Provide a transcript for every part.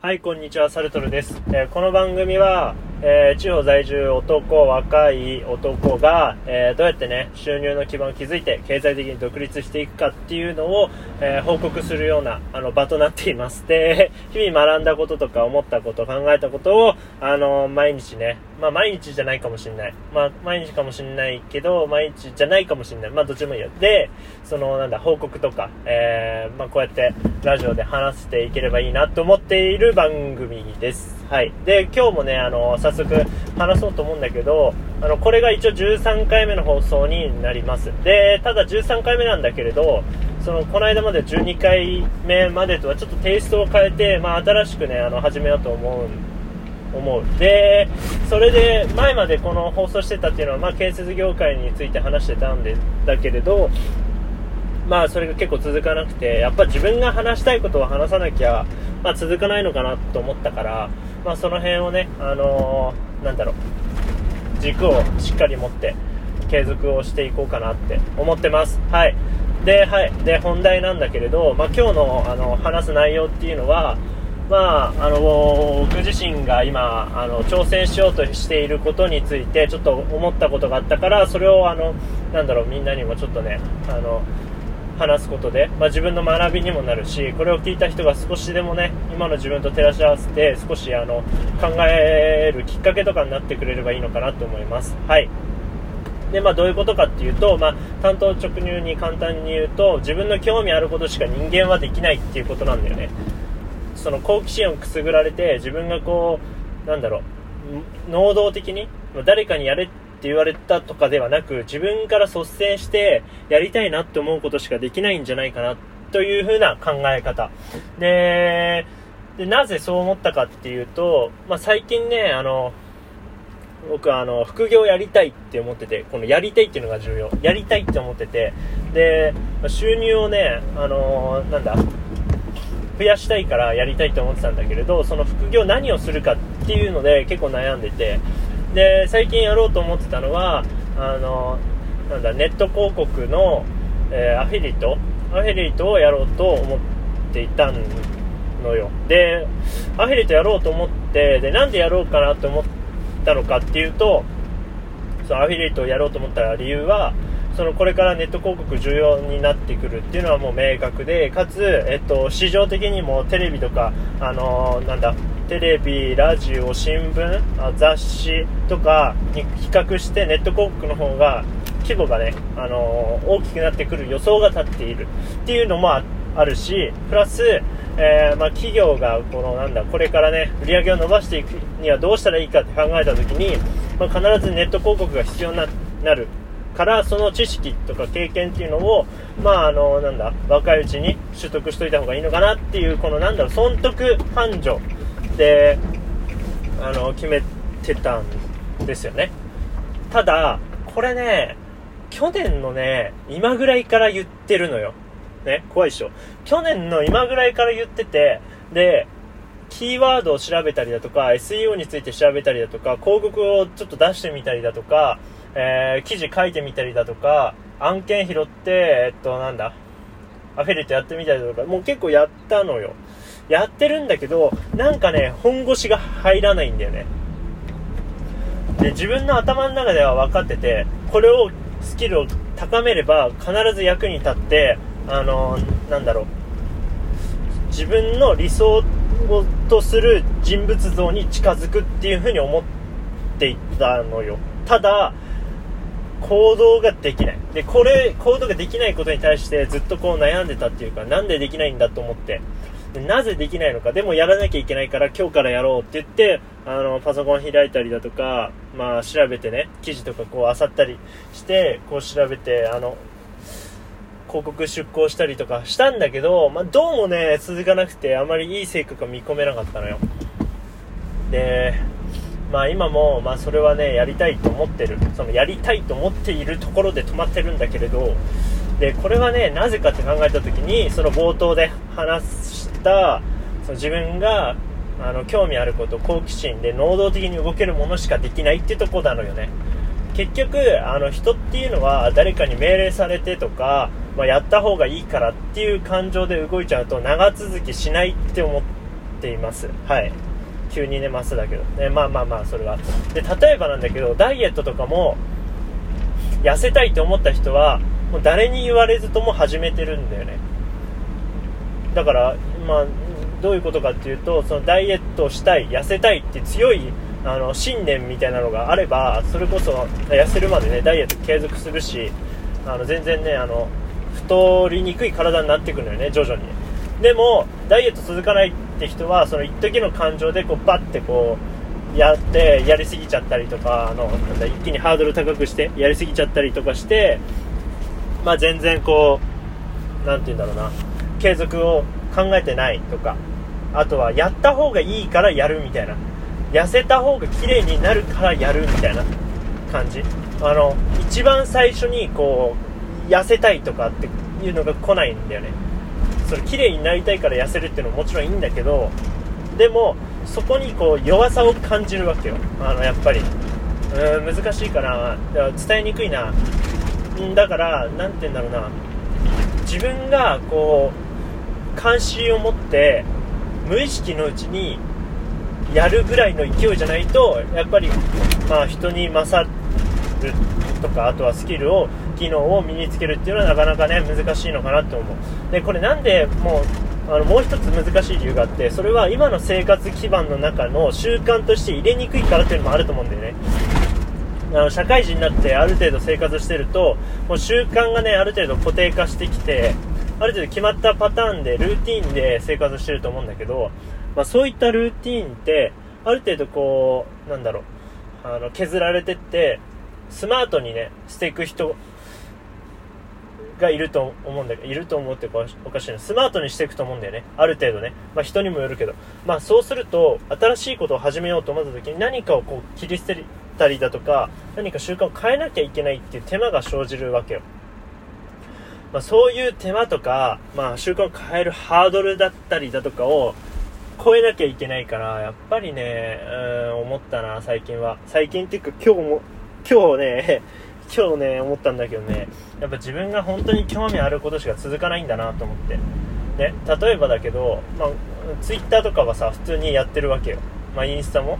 はい、こんにちは、サルトルです。えーこの番組は、えー地方在住男、若い男が、えーどうやってね、収入の基盤を築いて、経済的に独立していくかっていうのを、えー報告するような、あの、場となっています。で、日々学んだこととか思ったこと、考えたことを、あの、毎日ね、まあ、毎日じゃないかもしれない。まあ、毎日かもしれないけど、毎日じゃないかもしれない。まあ、どっちもいいよ。で、その、なんだ、報告とか、えまあ、こうやって、ラジオで話していければいいなと思っている番組です。はい。で、今日もね、あの、早速話そうと思うんだけど、あの、これが一応13回目の放送になります。で、ただ13回目なんだけれど、その、この間まで12回目までとはちょっとテイストを変えて、まあ、新しくね、あの、始めようと思う思うでそれで前までこの放送してたっていうのは、まあ、建設業界について話してたんでだけれどまあそれが結構続かなくてやっぱ自分が話したいことを話さなきゃ、まあ、続かないのかなと思ったから、まあ、その辺をねあのーなんだろう。軸をしっかり持って継続をしていこうかなって思ってます。はい。で,、はい、で本題なんだけれど、まあ、今日のあの話す内容っていうのはまあ、あの僕自身が今あの挑戦しようとしていることについてちょっと思ったことがあったからそれをあのなんだろうみんなにもちょっとねあの話すことで、まあ、自分の学びにもなるしこれを聞いた人が少しでもね今の自分と照らし合わせて少しあの考えるきっかけとかになってくれればいいのかなと思います。はいでまあ、どういうことかっていうと、まあ、単刀直入に簡単に言うと自分の興味あることしか人間はできないっていうことなんだよねその好奇心をくすぐられて自分がこうなんだろう能動的に誰かにやれって言われたとかではなく自分から率先してやりたいなって思うことしかできないんじゃないかなというふうな考え方。ででなぜそう思ったかっていうと、まあ、最近ねあの僕はあの副業やりたいって思っててこのやりたいっていうのが重要。やりたいって思っててで収入をねあのなんだ増やしたいからやりたいと思ってたんだけれどその副業何をするかっていうので結構悩んでてで最近やろうと思ってたのはあのなんだネット広告の、えーアフィリエイトアフィリエイトをやろうと思っていたのよ。でアフィリエイトやろうと思ってでなんでやろうかなと思ったのかっていうとそのアフィリエイトをやろうと思った理由はそのこれからネット広告重要になってくるっていうのはもう明確でかつ、えっと、市場的にもテレビとか、あのーなんだテレビ、ラジオ、新聞あ雑誌とかに比較してネット広告の方が規模がね、あのー大きくなってくる予想が立っているっていうのもあるしプラス、えーまあ、企業がこのなんだこれからね売り上げを伸ばしていくにはどうしたらいいかって考えた時に、まあ、必ずネット広告が必要になるからその知識とか経験っていうのをまああのなんだ若いうちに取得しといた方がいいのかなっていうこのなんだろう損得繁盛であの決めてたんですよね。ただこれね去年のね今ぐらいから言ってるのよ。ね怖いでしょ。去年の今ぐらいから言っててでキーワードを調べたりだとか SEO について調べたりだとか広告をちょっと出してみたりだとか、えー記事書いてみたりだとか案件拾ってえっとなんだアフィリエイトやってみたりだとかもう結構やったのよ。やってるんだけどなんかね本腰が入らないんだよね。で自分の頭の中では分かっててこれをスキルを高めれば必ず役に立ってあのなんだろう。自分の理想とする人物像に近づくっていうふうに思っていたのよ。ただ行動ができない。でこれ行動ができないことに対してずっとこう悩んでたっていうかなんでできないんだと思って。なぜできないのかでもやらなきゃいけないから今日からやろうって言ってあのパソコン開いたりだとか、まあ、調べてね記事とかこう漁ったりしてこう調べてあの広告出稿したりとかしたんだけど、まあ、どうもね続かなくてあまりいい成果が見込めなかったのよ。でまあ今も、まあ、それはねやりたいと思ってる。そのやりたいと思っているところで止まってるんだけれどでこれはねなぜかって考えた時にその冒頭で話したその自分があの興味あること好奇心で能動的に動けるものしかできないっていうとこなのよね。結局あの人っていうのは誰かに命令されてとか、まあ、やった方がいいからっていう感情で動いちゃうと長続きしないって思っています。はい。急に寝ますだけど、ね、まあまあまあそれはで例えばなんだけどダイエットとかも痩せたいと思った人はもう誰に言われずとも始めてるんだよね。だからまあどういうことかっていうとそのダイエットしたい痩せたいって強いあの信念みたいなのがあればそれこそ痩せるまでねダイエット継続するしあの全然ねあの太りにくい体になってくるのよね徐々に。でもダイエット続かないって人はその一時の感情でこうバッてこうやってやりすぎちゃったりとかあのなんだ一気にハードル高くしてやりすぎちゃったりとかしてまあ、全然こう何て言うんだろうな。継続を考えてないとかあとはやった方がいいからやるみたいな。痩せた方が綺麗になるからやるみたいな感じ。あの一番最初にこう痩せたいとかっていうのが来ないんだよね。それ綺麗になりたいから痩せるっていうのももちろんいいんだけどでもそこにこう弱さを感じるわけよ。あのやっぱり。うん難しいかな伝えにくいな。だから何て言うんだろうな。自分がこう関心を持って無意識のうちにやるぐらいの勢いじゃないとやっぱりまあ人に勝るとかあとはスキルを機能を身につけるっていうのはなかなかね難しいのかなって思う。でこれなんでもうあのもう一つ難しい理由があってそれは今の生活基盤の中の習慣として入れにくいからっていうのもあると思うんだよね。あの社会人になってある程度生活してるともう習慣がねある程度固定化してきてある程度決まったパターンでルーティーンで生活してると思うんだけど、まあ、そういったルーティーンってある程度こうなんだろうあの削られてってスマートにねしていく人がいると思うんだけどいると思うっておかしいな。スマートにしていくと思うんだよね。ある程度ね、まあ、人にもよるけど、まあ、そうすると新しいことを始めようと思った時に何かをこう切り捨てたりだとか何か習慣を変えなきゃいけないっていう手間が生じるわけよ、まあ、そういう手間とか、まあ、習慣を変えるハードルだったりだとかを超えなきゃいけないからやっぱりねうん思ったな最近は。最近っていうか今日も今日ね 今日ね思ったんだけどね。やっぱ自分が本当に興味あることしか続かないんだなと思って。ね例えばだけど、まあ、ツイッターとかはさ普通にやってるわけよ、まあ、インスタも。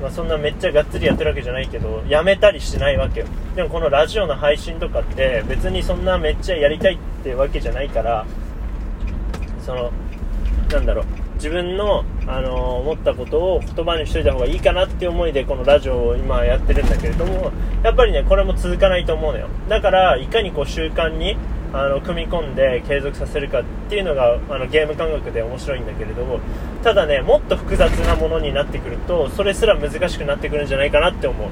まあ、そんなめっちゃがっつりやってるわけじゃないけどやめたりしないわけよ。でもこのラジオの配信とかって別にそんなめっちゃやりたいってわけじゃないからそのなんだろう。自分の、あの、思ったことを言葉にしといた方がいいかなっていう思いでこのラジオを今やってるんだけれどもやっぱりねこれも続かないと思うのよ。だからいかにこう習慣にあの組み込んで継続させるかっていうのがあのゲーム感覚で面白いんだけれどもただねもっと複雑なものになってくるとそれすら難しくなってくるんじゃないかなって思う。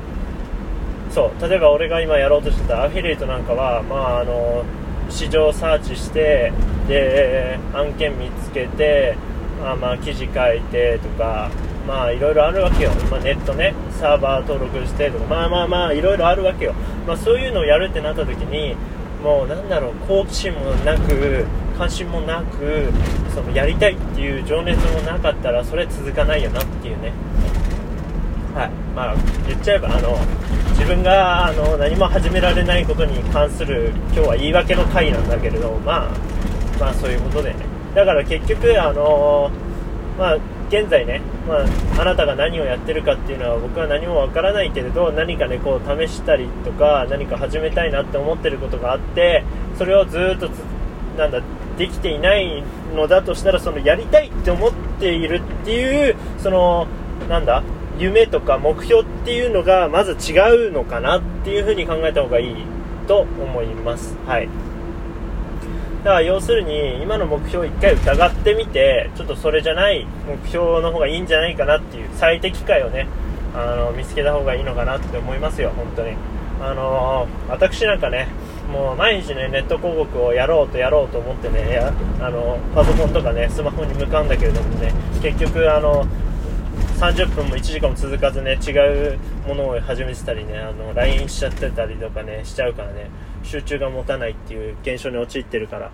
そう。例えば俺が今やろうとしてたアフィリエイトなんかはまああの市場サーチしてで案件見つけてあまあ記事書いてとかまあいろいろあるわけよ、まあ、ネットね。サーバー登録してとかまあまあまあいろいろあるわけよ、まあ、そういうのをやるってなった時にもうなんだろう好奇心もなく関心もなくそのやりたいっていう情熱もなかったらそれ続かないよなっていうね。はい。まあ言っちゃえばあの自分があの何も始められないことに関する今日は言い訳の回なんだけれどまあまあそういうことでね。だから結局あのまあ現在ね、まあ、あなたが何をやってるかっていうのは僕は何もわからないけれど何かねこう試したりとか何か始めたいなって思ってることがあってそれをずっとなんだできていないのだとしたらそのやりたいって思っているっていうそのなんだ夢とか目標っていうのがまず違うのかなっていうふうに考えた方がいいと思います。はいだから要するに今の目標を1回疑ってみてちょっとそれじゃない目標の方がいいんじゃないかなっていう最適解をねあの見つけた方がいいのかなって思いますよ本当に。あの私なんかねもう毎日ねネット広告をやろうとやろうと思ってねあのパソコンとかねスマホに向かうんだけれどもね結局あの30分も1時間も続かずね違うものを始めてたりねあの LINE しちゃってたりとかねしちゃうからね。集中が持たないっていう現象に陥ってるから。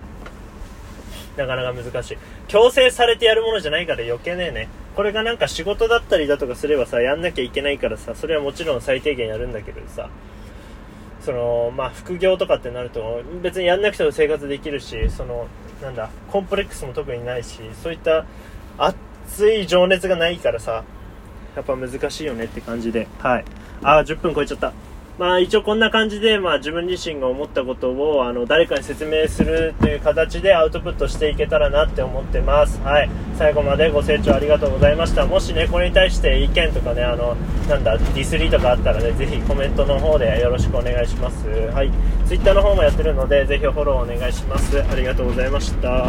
なかなか難しい。強制されてやるものじゃないから余計ねえね。これがなんか仕事だったりだとかすればさやんなきゃいけないからさそれはもちろん最低限やるんだけどさ。そのまあ副業とかってなると別にやんなくても生活できるしそのなんだコンプレックスも特にないしそういった熱い情熱がないからさやっぱ難しいよねって感じで。はい。ああ10分超えちゃった。まあ一応こんな感じで、まあ自分自身が思ったことを、あの、誰かに説明するという形でアウトプットしていけたらなって思ってます。はい。最後までご清聴ありがとうございました。もしね、これに対して意見とかね、あの、なんだ、ディスリーとかあったらね、ぜひコメントの方でよろしくお願いします。はい。Twitter の方もやってるので、ぜひフォローお願いします。ありがとうございました。